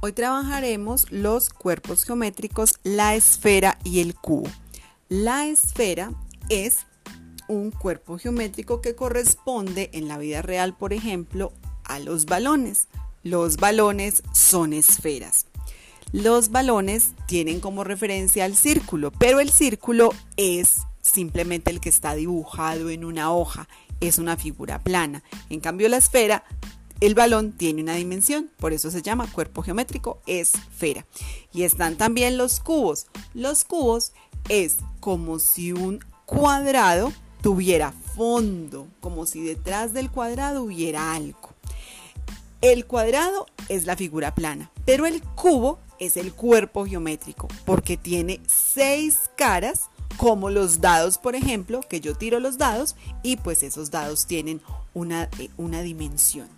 Hoy trabajaremos los cuerpos geométricos, la esfera y el cubo. La esfera es un cuerpo geométrico que corresponde en la vida real, por ejemplo, a los balones. Los balones son esferas. Los balones tienen como referencia al círculo, pero el círculo es simplemente el que está dibujado en una hoja, es una figura plana. En cambio, la esfera el balón tiene una dimensión, por eso se llama cuerpo geométrico esfera. Y están también los cubos. Los cubos es como si un cuadrado tuviera fondo, como si detrás del cuadrado hubiera algo. El cuadrado es la figura plana, pero el cubo es el cuerpo geométrico porque tiene seis caras como los dados, por ejemplo, que yo tiro los dados y pues esos dados tienen una, eh, una dimensión.